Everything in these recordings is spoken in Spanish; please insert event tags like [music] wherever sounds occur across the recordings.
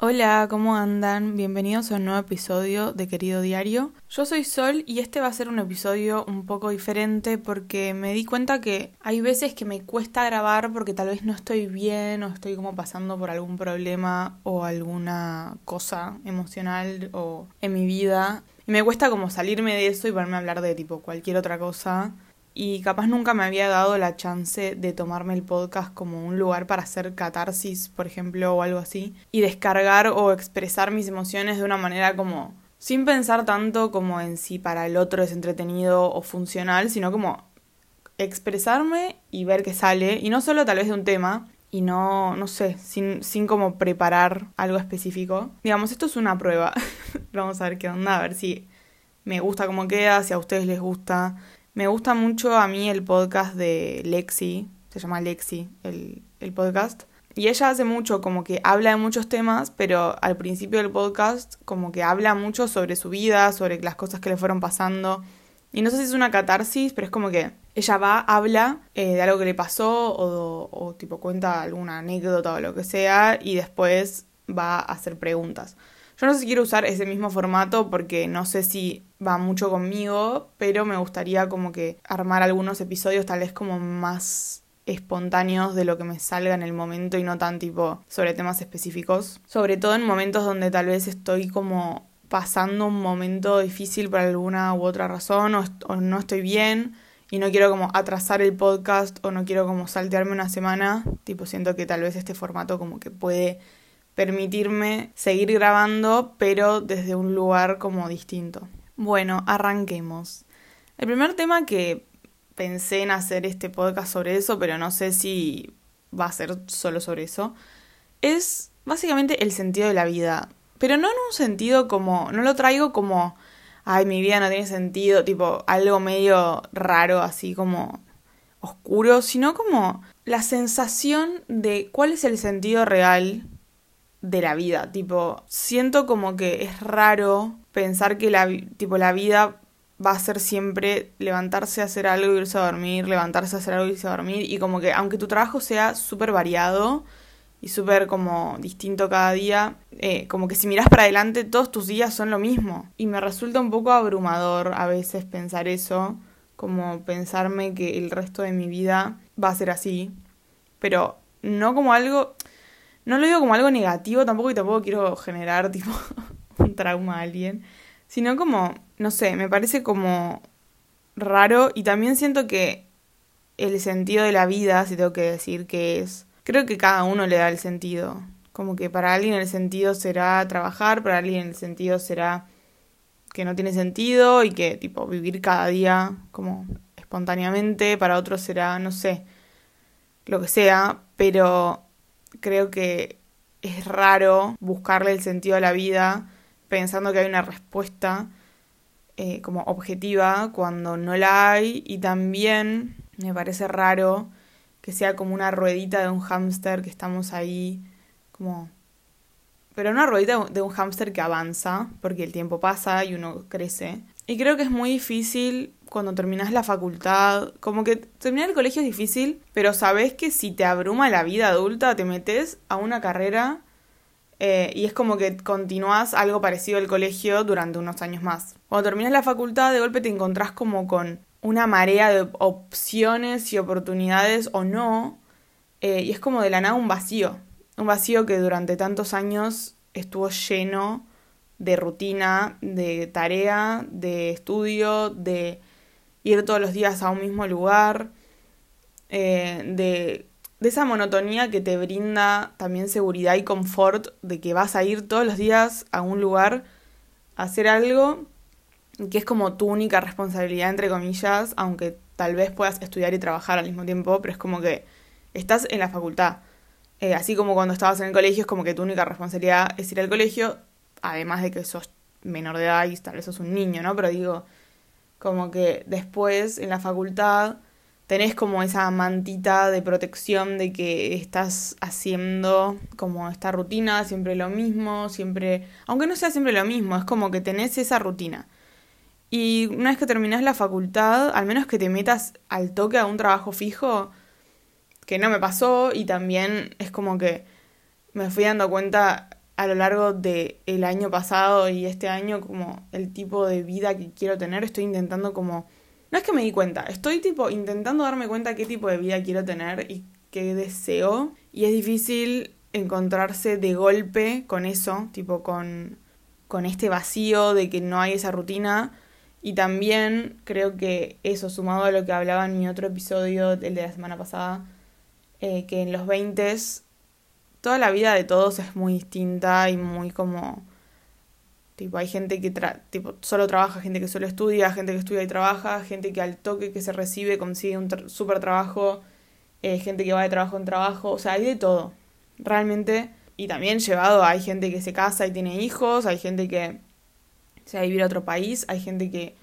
Hola, ¿cómo andan? Bienvenidos a un nuevo episodio de Querido Diario. Yo soy Sol y este va a ser un episodio un poco diferente porque me di cuenta que hay veces que me cuesta grabar porque tal vez no estoy bien o estoy como pasando por algún problema o alguna cosa emocional o en mi vida. Y me cuesta como salirme de eso y ponerme a hablar de tipo cualquier otra cosa y capaz nunca me había dado la chance de tomarme el podcast como un lugar para hacer catarsis, por ejemplo, o algo así, y descargar o expresar mis emociones de una manera como sin pensar tanto como en si para el otro es entretenido o funcional, sino como expresarme y ver qué sale, y no solo tal vez de un tema, y no, no sé, sin, sin como preparar algo específico. Digamos, esto es una prueba. [laughs] Vamos a ver qué onda, a ver si me gusta cómo queda, si a ustedes les gusta, me gusta mucho a mí el podcast de Lexi, se llama Lexi el, el podcast. Y ella hace mucho, como que habla de muchos temas, pero al principio del podcast como que habla mucho sobre su vida, sobre las cosas que le fueron pasando. Y no sé si es una catarsis, pero es como que ella va, habla eh, de algo que le pasó o, o tipo cuenta alguna anécdota o lo que sea y después va a hacer preguntas. Yo no sé si quiero usar ese mismo formato porque no sé si va mucho conmigo, pero me gustaría como que armar algunos episodios tal vez como más espontáneos de lo que me salga en el momento y no tan tipo sobre temas específicos. Sobre todo en momentos donde tal vez estoy como pasando un momento difícil por alguna u otra razón o, no estoy bien y no quiero como atrasar el podcast o no quiero como saltearme una semana, tipo siento que tal vez este formato como que puede permitirme seguir grabando, pero desde un lugar como distinto. Bueno, arranquemos. El primer tema que pensé en hacer este podcast sobre eso, pero no sé si va a ser solo sobre eso, es básicamente el sentido de la vida. Pero no en un sentido como, no lo traigo como, ay, mi vida no tiene sentido, tipo algo medio raro, así como oscuro, sino como la sensación de cuál es el sentido real de la vida. Tipo, siento como que es raro pensar que la, tipo, la vida va a ser siempre levantarse a hacer algo, irse a dormir, levantarse a hacer algo, irse a dormir. Y como que aunque tu trabajo sea súper variado y súper como distinto cada día, eh, como que si miras para adelante todos tus días son lo mismo. Y me resulta un poco abrumador a veces pensar eso, como pensarme que el resto de mi vida va a ser así. Pero no como algo no lo digo como algo negativo tampoco y tampoco quiero generar [laughs] tipo un trauma a alguien, sino como, no sé, me parece como raro y también siento que el sentido de la vida, si tengo que decir que es, creo que cada uno le da el sentido. Como que para alguien el sentido será trabajar, para alguien el sentido será que no tiene sentido y que tipo vivir cada día como espontáneamente, para otros será, no sé, lo que sea, pero creo que es raro buscarle el sentido a la vida pensando que hay una respuesta eh, como objetiva cuando no la hay. Y también me parece raro que sea como una ruedita de un hámster que estamos ahí como pero una ruedita de un hámster que avanza porque el tiempo pasa y uno crece. Y creo que es muy difícil cuando terminas la facultad, como que terminar el colegio es difícil, pero sabes que si te abruma la vida adulta, te metes a una carrera eh, y es como que continúas algo parecido al colegio durante unos años más. Cuando terminas la facultad, de golpe te encontrás como con una marea de opciones y oportunidades o no, eh, y es como de la nada un vacío, un vacío que durante tantos años estuvo lleno de rutina, de tarea, de estudio, de ir todos los días a un mismo lugar, eh, de, de esa monotonía que te brinda también seguridad y confort de que vas a ir todos los días a un lugar a hacer algo que es como tu única responsabilidad, entre comillas, aunque tal vez puedas estudiar y trabajar al mismo tiempo, pero es como que estás en la facultad. Eh, así como cuando estabas en el colegio, es como que tu única responsabilidad es ir al colegio, además de que sos menor de edad y tal vez sos un niño, ¿no? Pero digo, como que después en la facultad tenés como esa mantita de protección de que estás haciendo como esta rutina, siempre lo mismo, siempre, aunque no sea siempre lo mismo, es como que tenés esa rutina. Y una vez que terminás la facultad, al menos que te metas al toque a un trabajo fijo, que no me pasó y también es como que me fui dando cuenta a lo largo del el año pasado y este año como el tipo de vida que quiero tener. Estoy intentando como... No es que me di cuenta, estoy tipo intentando darme cuenta qué tipo de vida quiero tener y qué deseo. Y es difícil encontrarse de golpe con eso, tipo con, con este vacío de que no hay esa rutina. Y también creo que eso, sumado a lo que hablaba en mi otro episodio, el de la semana pasada, eh, que en los 20 toda la vida de todos es muy distinta y muy como... Tipo, hay gente que tipo, solo trabaja, gente que solo estudia, gente que estudia y trabaja, gente que al toque que se recibe consigue un súper trabajo, eh, gente que va de trabajo en trabajo, o sea, hay de todo, realmente. Y también llevado, hay gente que se casa y tiene hijos, hay gente que se va a vivir a otro país, hay gente que,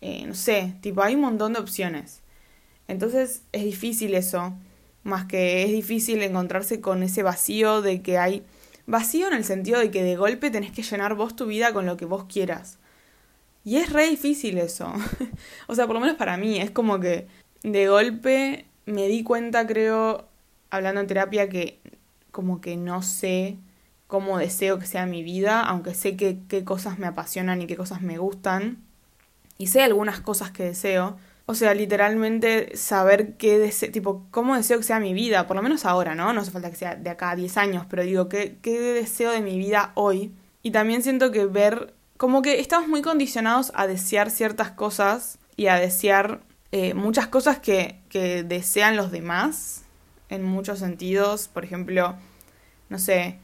eh, no sé, tipo, hay un montón de opciones. Entonces es difícil eso más que es difícil encontrarse con ese vacío de que hay vacío en el sentido de que de golpe tenés que llenar vos tu vida con lo que vos quieras. Y es re difícil eso. [laughs] o sea, por lo menos para mí, es como que de golpe me di cuenta, creo, hablando en terapia, que como que no sé cómo deseo que sea mi vida, aunque sé qué cosas me apasionan y qué cosas me gustan. Y sé algunas cosas que deseo, o sea, literalmente saber qué deseo, tipo, cómo deseo que sea mi vida, por lo menos ahora, ¿no? No hace falta que sea de acá a 10 años, pero digo, ¿qué, qué deseo de mi vida hoy? Y también siento que ver, como que estamos muy condicionados a desear ciertas cosas y a desear eh, muchas cosas que, que desean los demás, en muchos sentidos, por ejemplo, no sé,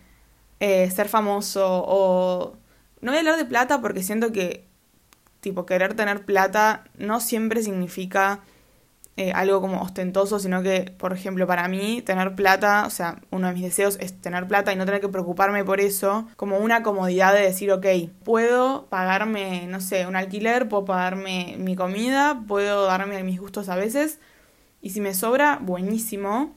eh, ser famoso o... No voy a hablar de plata porque siento que tipo querer tener plata no siempre significa eh, algo como ostentoso, sino que, por ejemplo, para mí tener plata, o sea, uno de mis deseos es tener plata y no tener que preocuparme por eso, como una comodidad de decir, ok, puedo pagarme, no sé, un alquiler, puedo pagarme mi comida, puedo darme mis gustos a veces, y si me sobra, buenísimo,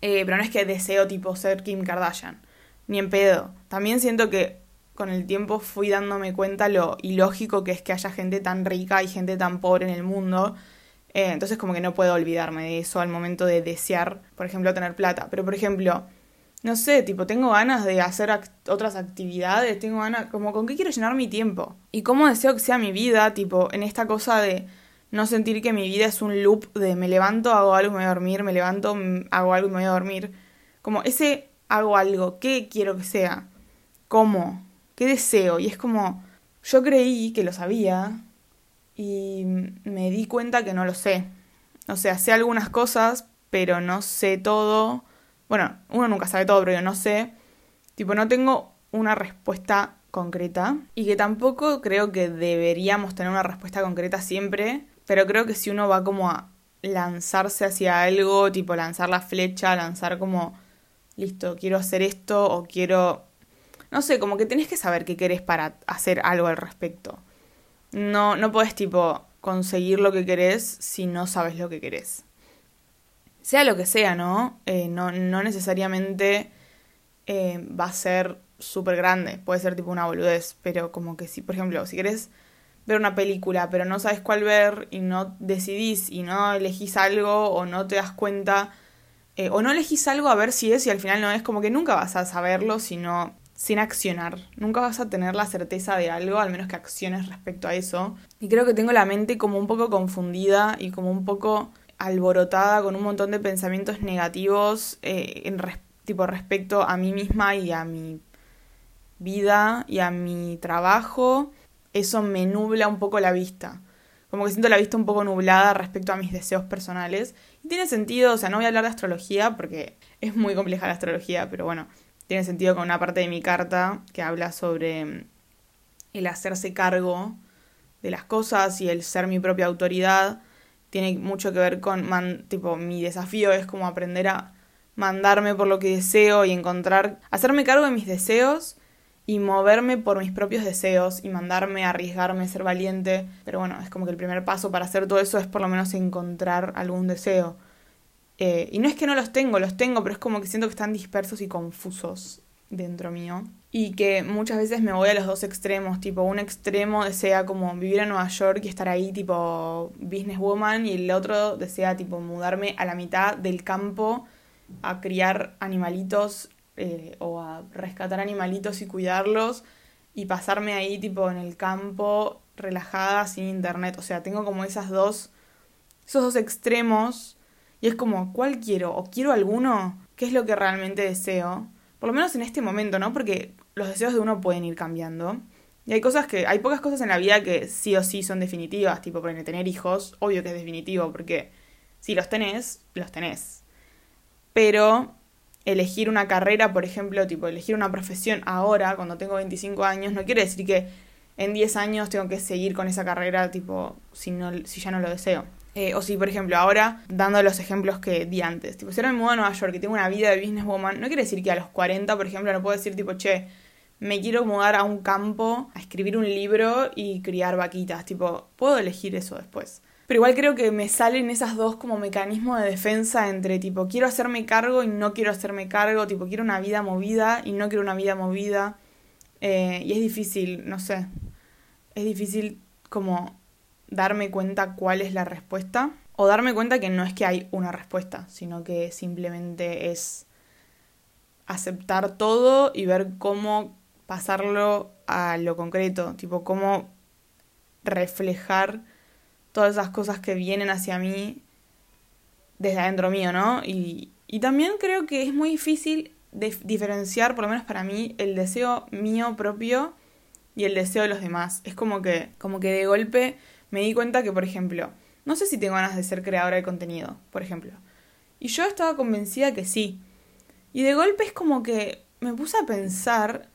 eh, pero no es que deseo tipo ser Kim Kardashian, ni en pedo. También siento que con el tiempo fui dándome cuenta lo ilógico que es que haya gente tan rica y gente tan pobre en el mundo. Eh, entonces como que no puedo olvidarme de eso al momento de desear, por ejemplo, tener plata. Pero por ejemplo, no sé, tipo, tengo ganas de hacer otras actividades, tengo ganas, como con qué quiero llenar mi tiempo. Y cómo deseo que sea mi vida, tipo, en esta cosa de no sentir que mi vida es un loop de me levanto, hago algo y me voy a dormir, me levanto, hago algo y me voy a dormir. Como ese hago algo, ¿qué quiero que sea? ¿Cómo? ¿Qué deseo? Y es como, yo creí que lo sabía y me di cuenta que no lo sé. O sea, sé algunas cosas, pero no sé todo. Bueno, uno nunca sabe todo, pero yo no sé. Tipo, no tengo una respuesta concreta y que tampoco creo que deberíamos tener una respuesta concreta siempre, pero creo que si uno va como a lanzarse hacia algo, tipo lanzar la flecha, lanzar como, listo, quiero hacer esto o quiero no sé, como que tenés que saber qué querés para hacer algo al respecto. No, no podés tipo conseguir lo que querés si no sabes lo que querés. Sea lo que sea, ¿no? Eh, no, no necesariamente eh, va a ser súper grande. Puede ser tipo una boludez. Pero como que si, por ejemplo, si querés ver una película, pero no sabes cuál ver y no decidís y no elegís algo o no te das cuenta eh, o no elegís algo a ver si es y al final no es, como que nunca vas a saberlo si no sin accionar. Nunca vas a tener la certeza de algo, al menos que acciones respecto a eso. Y creo que tengo la mente como un poco confundida y como un poco alborotada con un montón de pensamientos negativos eh, en tipo respecto a mí misma y a mi vida y a mi trabajo. Eso me nubla un poco la vista. Como que siento la vista un poco nublada respecto a mis deseos personales. Y tiene sentido, o sea, no voy a hablar de astrología porque es muy compleja la astrología, pero bueno, tiene sentido con una parte de mi carta que habla sobre mm, el hacerse cargo de las cosas y el ser mi propia autoridad. Tiene mucho que ver con, tipo, mi desafío es como aprender a mandarme por lo que deseo y encontrar, hacerme cargo de mis deseos y moverme por mis propios deseos y mandarme, arriesgarme, ser valiente. Pero bueno, es como que el primer paso para hacer todo eso es por lo menos encontrar algún deseo. Eh, y no es que no los tengo, los tengo, pero es como que siento que están dispersos y confusos dentro mío. Y que muchas veces me voy a los dos extremos, tipo un extremo desea como vivir en Nueva York y estar ahí tipo businesswoman y el otro desea tipo mudarme a la mitad del campo a criar animalitos eh, o a rescatar animalitos y cuidarlos y pasarme ahí tipo en el campo relajada sin internet. O sea, tengo como esas dos, esos dos extremos y es como, ¿cuál quiero? ¿O quiero alguno? ¿Qué es lo que realmente deseo? Por lo menos en este momento, ¿no? Porque los deseos de uno pueden ir cambiando. Y hay cosas que, hay pocas cosas en la vida que sí o sí son definitivas, tipo, por tener hijos, obvio que es definitivo, porque si los tenés, los tenés. Pero elegir una carrera, por ejemplo, tipo, elegir una profesión ahora, cuando tengo 25 años, no quiere decir que en 10 años tengo que seguir con esa carrera, tipo, si, no, si ya no lo deseo. Eh, o si, por ejemplo, ahora, dando los ejemplos que di antes, tipo, si ahora me mudo a Nueva York y tengo una vida de businesswoman, no quiere decir que a los 40, por ejemplo, no puedo decir, tipo, che, me quiero mudar a un campo, a escribir un libro y criar vaquitas. Tipo, puedo elegir eso después. Pero igual creo que me salen esas dos como mecanismos de defensa entre tipo, quiero hacerme cargo y no quiero hacerme cargo, tipo, quiero una vida movida y no quiero una vida movida. Eh, y es difícil, no sé, es difícil como darme cuenta cuál es la respuesta. O darme cuenta que no es que hay una respuesta, sino que simplemente es aceptar todo y ver cómo pasarlo a lo concreto, tipo cómo reflejar todas esas cosas que vienen hacia mí desde adentro mío, ¿no? Y, y también creo que es muy difícil diferenciar, por lo menos para mí, el deseo mío propio y el deseo de los demás. Es como que, como que de golpe me di cuenta que, por ejemplo, no sé si tengo ganas de ser creadora de contenido, por ejemplo. Y yo estaba convencida que sí. Y de golpe es como que me puse a pensar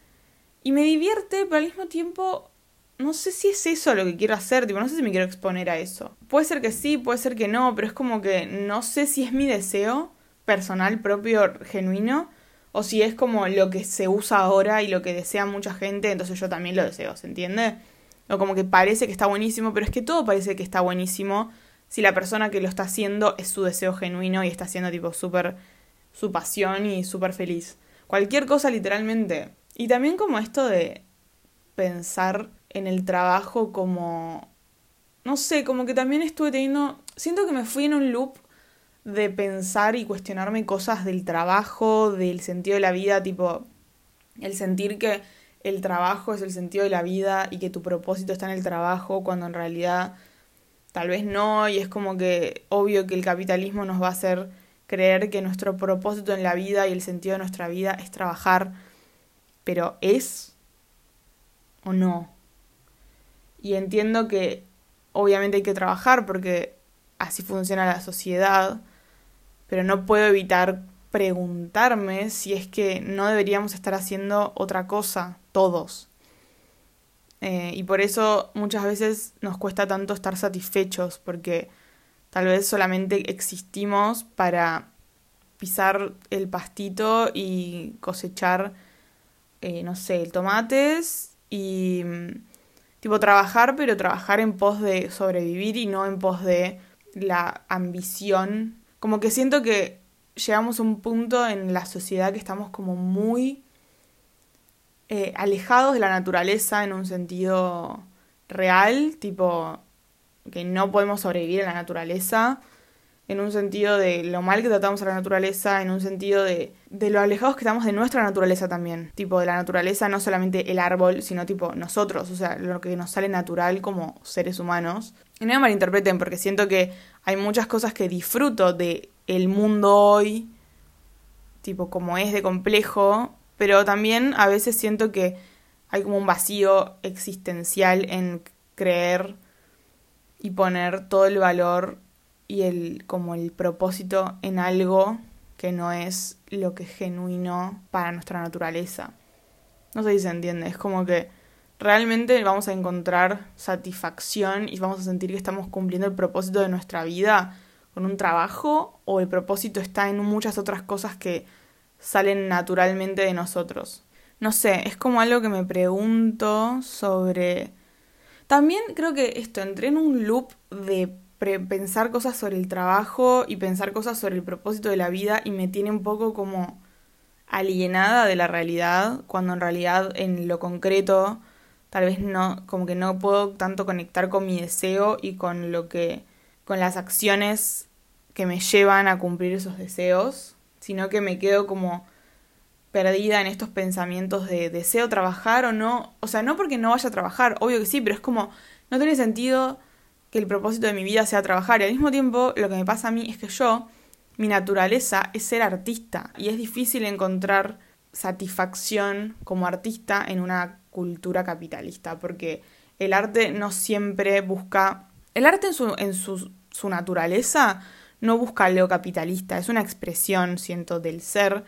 y me divierte, pero al mismo tiempo no sé si es eso lo que quiero hacer, tipo, no sé si me quiero exponer a eso. Puede ser que sí, puede ser que no, pero es como que no sé si es mi deseo personal, propio, genuino, o si es como lo que se usa ahora y lo que desea mucha gente, entonces yo también lo deseo, ¿se entiende? O como que parece que está buenísimo, pero es que todo parece que está buenísimo si la persona que lo está haciendo es su deseo genuino y está haciendo tipo súper su pasión y súper feliz. Cualquier cosa literalmente y también como esto de pensar en el trabajo como... No sé, como que también estuve teniendo... Siento que me fui en un loop de pensar y cuestionarme cosas del trabajo, del sentido de la vida, tipo el sentir que el trabajo es el sentido de la vida y que tu propósito está en el trabajo cuando en realidad tal vez no y es como que obvio que el capitalismo nos va a hacer creer que nuestro propósito en la vida y el sentido de nuestra vida es trabajar pero ¿es o no? Y entiendo que obviamente hay que trabajar porque así funciona la sociedad, pero no puedo evitar preguntarme si es que no deberíamos estar haciendo otra cosa, todos. Eh, y por eso muchas veces nos cuesta tanto estar satisfechos, porque tal vez solamente existimos para pisar el pastito y cosechar eh, no sé, tomates y mm, tipo trabajar, pero trabajar en pos de sobrevivir y no en pos de la ambición. Como que siento que llegamos a un punto en la sociedad que estamos como muy eh, alejados de la naturaleza en un sentido real, tipo que no podemos sobrevivir en la naturaleza en un sentido de lo mal que tratamos a la naturaleza, en un sentido de, de lo alejados que estamos de nuestra naturaleza también. Tipo, de la naturaleza no solamente el árbol, sino tipo nosotros, o sea, lo que nos sale natural como seres humanos. Y no me malinterpreten, porque siento que hay muchas cosas que disfruto de el mundo hoy, tipo como es de complejo, pero también a veces siento que hay como un vacío existencial en creer y poner todo el valor y el como el propósito en algo que no es lo que es genuino para nuestra naturaleza. No sé si se entiende, es como que realmente vamos a encontrar satisfacción y vamos a sentir que estamos cumpliendo el propósito de nuestra vida con un trabajo o el propósito está en muchas otras cosas que salen naturalmente de nosotros. No sé, es como algo que me pregunto sobre... También creo que esto, entré en un loop de pensar cosas sobre el trabajo y pensar cosas sobre el propósito de la vida y me tiene un poco como alienada de la realidad, cuando en realidad en lo concreto tal vez no, como que no puedo tanto conectar con mi deseo y con lo que, con las acciones que me llevan a cumplir esos deseos, sino que me quedo como perdida en estos pensamientos de deseo trabajar o no. O sea, no porque no vaya a trabajar, obvio que sí, pero es como, no tiene sentido que el propósito de mi vida sea trabajar. Y al mismo tiempo, lo que me pasa a mí es que yo, mi naturaleza es ser artista. Y es difícil encontrar satisfacción como artista en una cultura capitalista, porque el arte no siempre busca... El arte en su, en su, su naturaleza no busca lo capitalista, es una expresión, siento, del ser,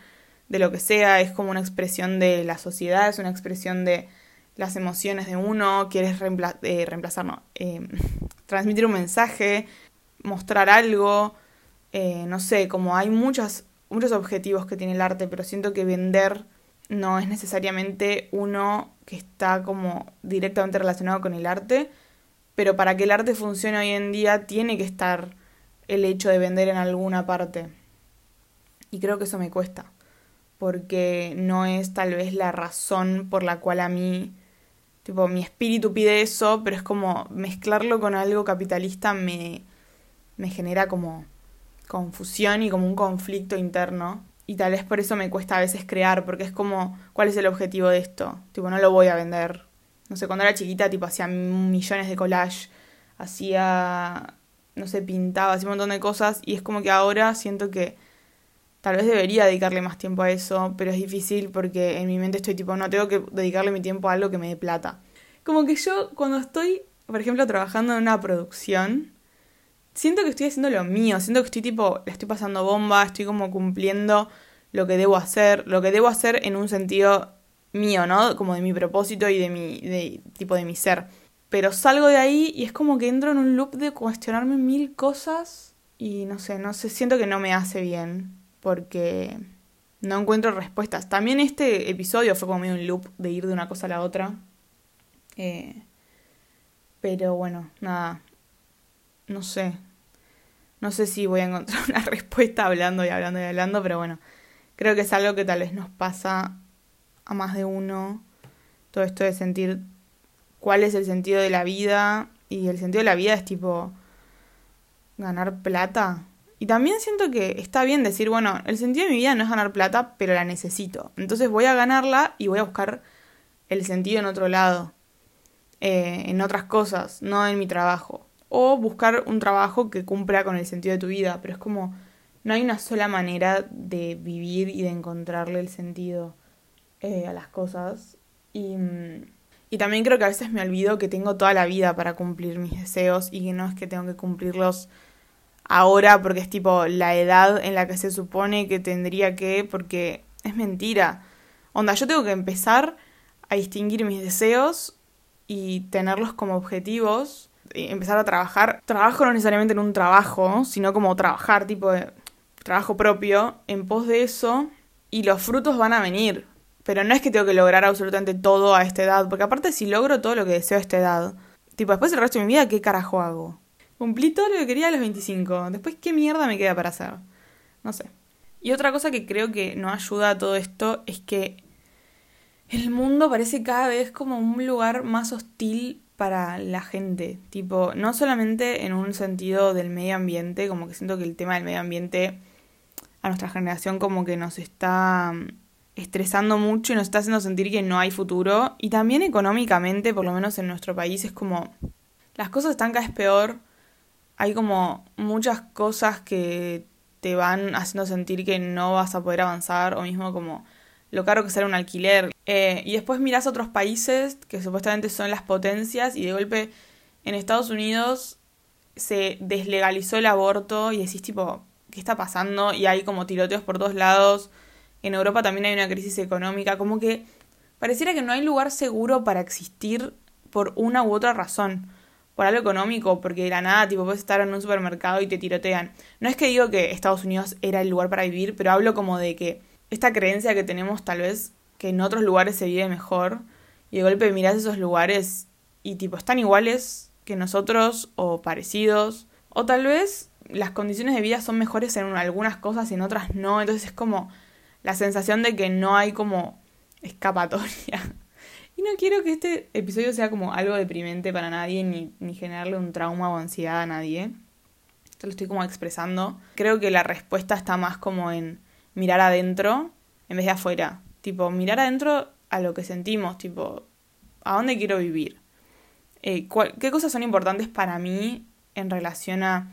de lo que sea, es como una expresión de la sociedad, es una expresión de las emociones de uno, quieres eh, reemplazar, no, eh, [laughs] transmitir un mensaje, mostrar algo, eh, no sé, como hay muchos, muchos objetivos que tiene el arte, pero siento que vender no es necesariamente uno que está como directamente relacionado con el arte, pero para que el arte funcione hoy en día tiene que estar el hecho de vender en alguna parte. Y creo que eso me cuesta, porque no es tal vez la razón por la cual a mí, tipo, mi espíritu pide eso, pero es como mezclarlo con algo capitalista me, me genera como confusión y como un conflicto interno. Y tal vez por eso me cuesta a veces crear, porque es como, ¿cuál es el objetivo de esto? Tipo, no lo voy a vender. No sé, cuando era chiquita, tipo, hacía millones de collage, hacía no sé, pintaba, hacía un montón de cosas y es como que ahora siento que tal vez debería dedicarle más tiempo a eso, pero es difícil porque en mi mente estoy tipo, no, tengo que dedicarle mi tiempo a algo que me dé plata. Como que yo cuando estoy, por ejemplo, trabajando en una producción, siento que estoy haciendo lo mío, siento que estoy tipo, le estoy pasando bomba, estoy como cumpliendo lo que debo hacer, lo que debo hacer en un sentido mío, ¿no? Como de mi propósito y de mi, de, tipo de mi ser. Pero salgo de ahí y es como que entro en un loop de cuestionarme mil cosas y no sé, no sé, siento que no me hace bien porque no encuentro respuestas. También este episodio fue como medio un loop de ir de una cosa a la otra. Eh, pero bueno, nada, no sé. No sé si voy a encontrar [laughs] una respuesta hablando y hablando y hablando, pero bueno, creo que es algo que tal vez nos pasa a más de uno. Todo esto de sentir cuál es el sentido de la vida. Y el sentido de la vida es tipo ganar plata. Y también siento que está bien decir, bueno, el sentido de mi vida no es ganar plata, pero la necesito. Entonces voy a ganarla y voy a buscar el sentido en otro lado, eh, en otras cosas, no en mi trabajo. O buscar un trabajo que cumpla con el sentido de tu vida, pero es como, no hay una sola manera de vivir y de encontrarle el sentido eh, a las cosas. Y mm, y también creo que a veces me olvido que tengo toda la vida para cumplir mis deseos y que no es que tengo que cumplirlos ahora porque es tipo la edad en la que se supone que tendría que, porque es mentira. Onda, yo tengo que empezar a distinguir mis deseos y tenerlos como objetivos, empezar a trabajar. Trabajo no necesariamente en un trabajo, sino como trabajar, tipo de trabajo propio, en pos de eso, y los frutos van a venir. Pero no es que tengo que lograr absolutamente todo a esta edad, porque aparte si logro todo lo que deseo a esta edad, tipo después del resto de mi vida, ¿qué carajo hago? Cumplí todo lo que quería a los 25, después ¿qué mierda me queda para hacer? No sé. Y otra cosa que creo que no ayuda a todo esto es que el mundo parece cada vez como un lugar más hostil para la gente. Tipo, no solamente en un sentido del medio ambiente, como que siento que el tema del medio ambiente a nuestra generación como que nos está estresando mucho y nos está haciendo sentir que no hay futuro. Y también económicamente, por lo menos en nuestro país, es como las cosas están cada vez peor. Hay como muchas cosas que te van haciendo sentir que no vas a poder avanzar o mismo como lo caro que será un alquiler. Eh, y después mirás otros países que supuestamente son las potencias y de golpe en Estados Unidos se deslegalizó el aborto y decís tipo, ¿qué está pasando? Y hay como tiroteos por todos lados en Europa también hay una crisis económica, como que pareciera que no hay lugar seguro para existir por una u otra razón. Por algo económico, porque de la nada, tipo, puedes estar en un supermercado y te tirotean. No es que digo que Estados Unidos era el lugar para vivir, pero hablo como de que esta creencia que tenemos tal vez que en otros lugares se vive mejor y de golpe mirás esos lugares y tipo están iguales que nosotros o parecidos o tal vez las condiciones de vida son mejores en algunas cosas y en otras no, entonces es como la sensación de que no hay como escapatoria. [laughs] Y no quiero que este episodio sea como algo deprimente para nadie, ni, ni generarle un trauma o ansiedad a nadie. Esto lo estoy como expresando. Creo que la respuesta está más como en mirar adentro en vez de afuera. tipo, mirar adentro a lo que sentimos, tipo, ¿a dónde quiero vivir? Eh, ¿Qué cosas son importantes para mí en relación a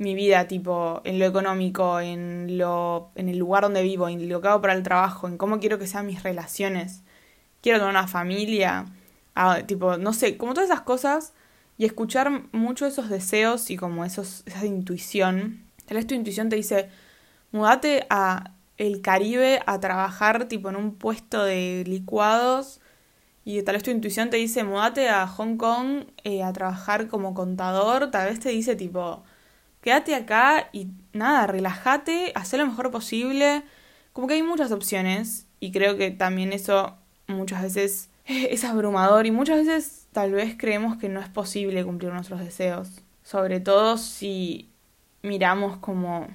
mi vida, tipo, en lo económico, en lo, en el lugar donde vivo, en lo que hago para el trabajo, en cómo quiero que sean mis relaciones? ¿Quiero tener una familia? Tipo, no sé, como todas esas cosas y escuchar mucho esos deseos y como esos, esa intuición. Tal vez tu intuición te dice, mudate a el Caribe a trabajar tipo en un puesto de licuados y tal vez tu intuición te dice, mudate a Hong Kong eh, a trabajar como contador, tal vez te dice tipo, quédate acá y nada, relájate, haz lo mejor posible. Como que hay muchas opciones y creo que también eso muchas veces [laughs] es abrumador y muchas veces tal vez creemos que no es posible cumplir nuestros deseos, sobre todo si miramos como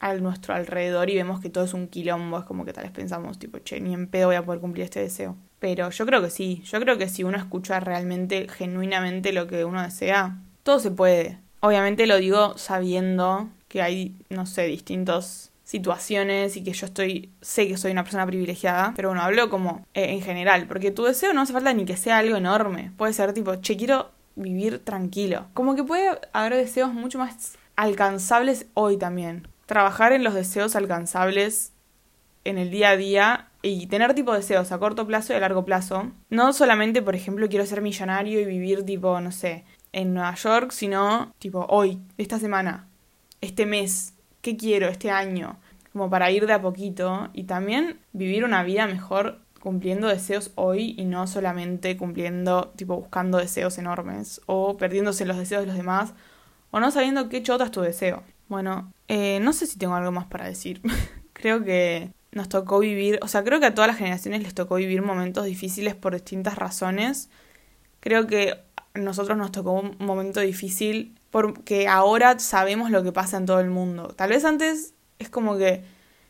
a nuestro alrededor y vemos que todo es un quilombo, es como que tal vez pensamos, tipo, che, ni en pedo voy a poder cumplir este deseo. Pero yo creo que sí, yo creo que si uno escucha realmente, genuinamente lo que uno desea, todo se puede. Obviamente lo digo sabiendo que hay, no sé, distintos situaciones y que yo estoy, sé que soy una persona privilegiada, pero bueno, hablo como eh, en general, porque tu deseo no hace falta ni que sea algo enorme, puede ser tipo, che, quiero vivir tranquilo. Como que puede haber deseos mucho más alcanzables hoy también. Trabajar en los deseos alcanzables en el día a día y tener tipo deseos a corto plazo y a largo plazo. No solamente, por ejemplo, quiero ser millonario y vivir tipo, no sé, en Nueva York, sino tipo hoy, esta semana, este mes, qué quiero este año, como para ir de a poquito y también vivir una vida mejor cumpliendo deseos hoy y no solamente cumpliendo, tipo buscando deseos enormes o perdiéndose los deseos de los demás o no sabiendo qué chota es tu deseo. Bueno, eh, no sé si tengo algo más para decir. [laughs] creo que nos tocó vivir, o sea, creo que a todas las generaciones les tocó vivir momentos difíciles por distintas razones. Creo que nosotros nos tocó un momento difícil porque ahora sabemos lo que pasa en todo el mundo. Tal vez antes es como que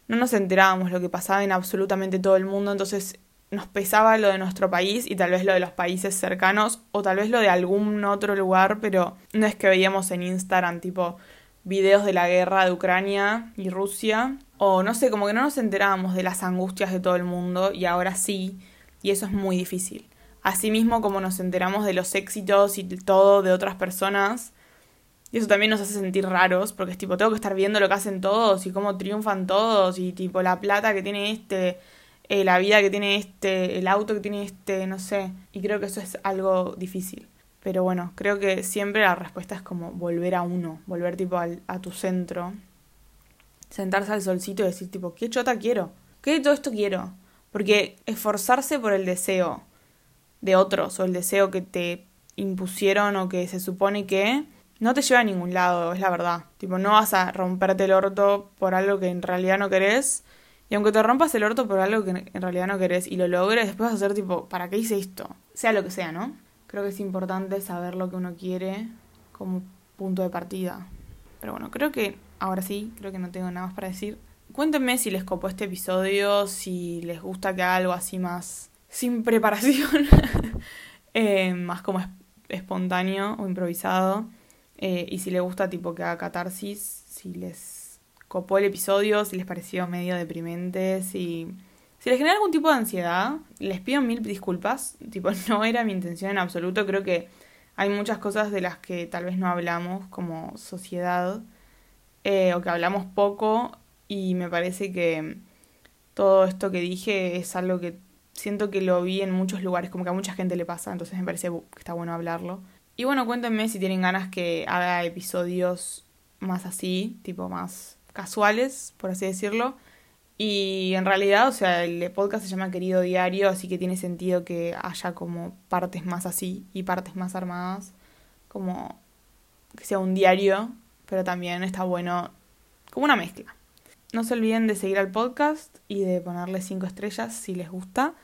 no nos enterábamos lo que pasaba en absolutamente todo el mundo, entonces nos pesaba lo de nuestro país y tal vez lo de los países cercanos o tal vez lo de algún otro lugar, pero no es que veíamos en Instagram tipo videos de la guerra de Ucrania y Rusia o no sé, como que no nos enterábamos de las angustias de todo el mundo y ahora sí, y eso es muy difícil. Asimismo como nos enteramos de los éxitos y todo de otras personas, y eso también nos hace sentir raros, porque es tipo, tengo que estar viendo lo que hacen todos y cómo triunfan todos y tipo la plata que tiene este, eh, la vida que tiene este, el auto que tiene este, no sé. Y creo que eso es algo difícil. Pero bueno, creo que siempre la respuesta es como volver a uno, volver tipo al, a tu centro, sentarse al solcito y decir tipo, ¿qué chota quiero? ¿Qué de todo esto quiero? Porque esforzarse por el deseo de otros o el deseo que te impusieron o que se supone que no te lleva a ningún lado, es la verdad. Tipo, no vas a romperte el orto por algo que en realidad no querés. Y aunque te rompas el orto por algo que en realidad no querés y lo logres, después vas a ser tipo, ¿para qué hice esto? Sea lo que sea, ¿no? Creo que es importante saber lo que uno quiere como punto de partida. Pero bueno, creo que ahora sí, creo que no tengo nada más para decir. Cuéntenme si les copó este episodio, si les gusta que haga algo así más sin preparación, [laughs] eh, más como espontáneo o improvisado. Eh, y si les gusta tipo que haga catarsis, si les copó el episodio, si les pareció medio deprimente, si, si les genera algún tipo de ansiedad, les pido mil disculpas. [laughs] Tipo, no era mi intención en absoluto. Creo que hay muchas cosas de las que tal vez no hablamos como sociedad eh, o que hablamos poco y me parece que todo esto que dije es algo que siento que lo vi en muchos lugares, como que a mucha gente le pasa, entonces me parece que está bueno hablarlo. Y bueno, cuéntenme si tienen ganas que haga episodios más así, tipo más casuales, por así decirlo. Y en realidad, o sea, el podcast se llama Querido Diario, así que tiene sentido que haya como partes más así y partes más armadas, como que sea un diario, pero también está bueno como una mezcla. No se olviden de seguir al podcast y de ponerle 5 estrellas si les gusta.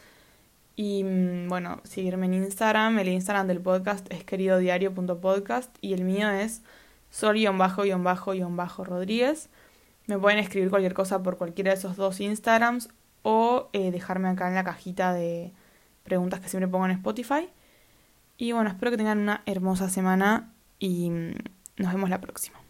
Y mm, bueno, seguirme en Instagram. El Instagram del podcast es queridodiario.podcast y el mío es sol-rodríguez. Me pueden escribir cualquier cosa por cualquiera de esos dos Instagrams o eh, dejarme acá en la cajita de preguntas que siempre pongo en Spotify. Y bueno, espero que tengan una hermosa semana y mm, nos vemos la próxima.